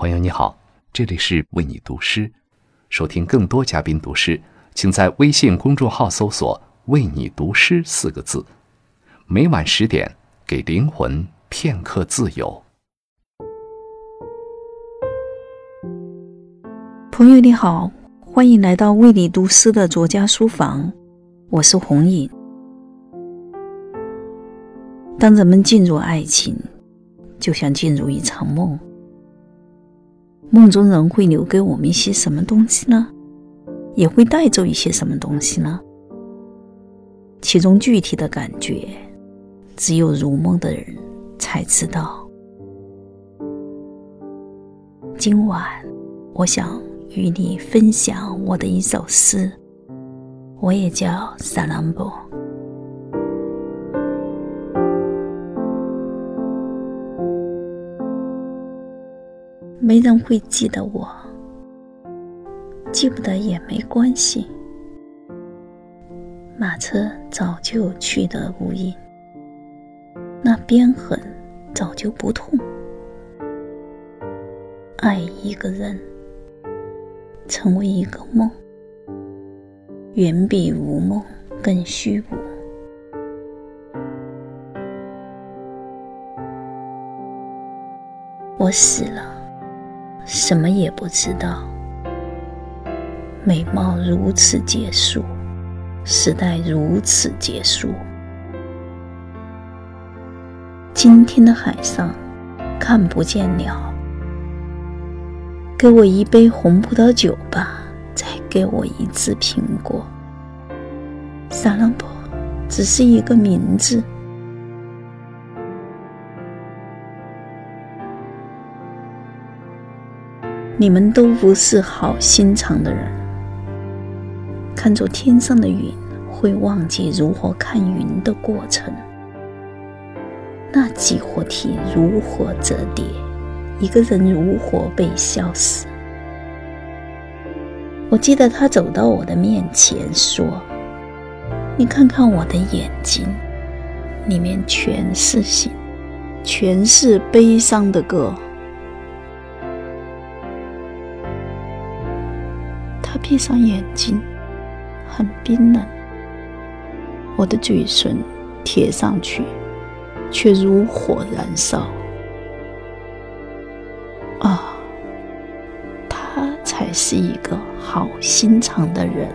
朋友你好，这里是为你读诗。收听更多嘉宾读诗，请在微信公众号搜索“为你读诗”四个字。每晚十点，给灵魂片刻自由。朋友你好，欢迎来到为你读诗的作家书房，我是红影。当人们进入爱情，就像进入一场梦。梦中人会留给我们一些什么东西呢？也会带走一些什么东西呢？其中具体的感觉，只有如梦的人才知道。今晚，我想与你分享我的一首诗，我也叫萨朗博。没人会记得我，记不得也没关系。马车早就去得无影，那鞭痕早就不痛。爱一个人，成为一个梦，远比无梦更虚无。我死了。什么也不知道，美貌如此结束，时代如此结束。今天的海上看不见鸟，给我一杯红葡萄酒吧，再给我一只苹果。萨朗坡只是一个名字。你们都不是好心肠的人，看着天上的云，会忘记如何看云的过程。那几何体如何折叠，一个人如何被消失。我记得他走到我的面前说：“你看看我的眼睛，里面全是心，全是悲伤的歌。”闭上眼睛，很冰冷。我的嘴唇贴上去，却如火燃烧。啊，他才是一个好心肠的人。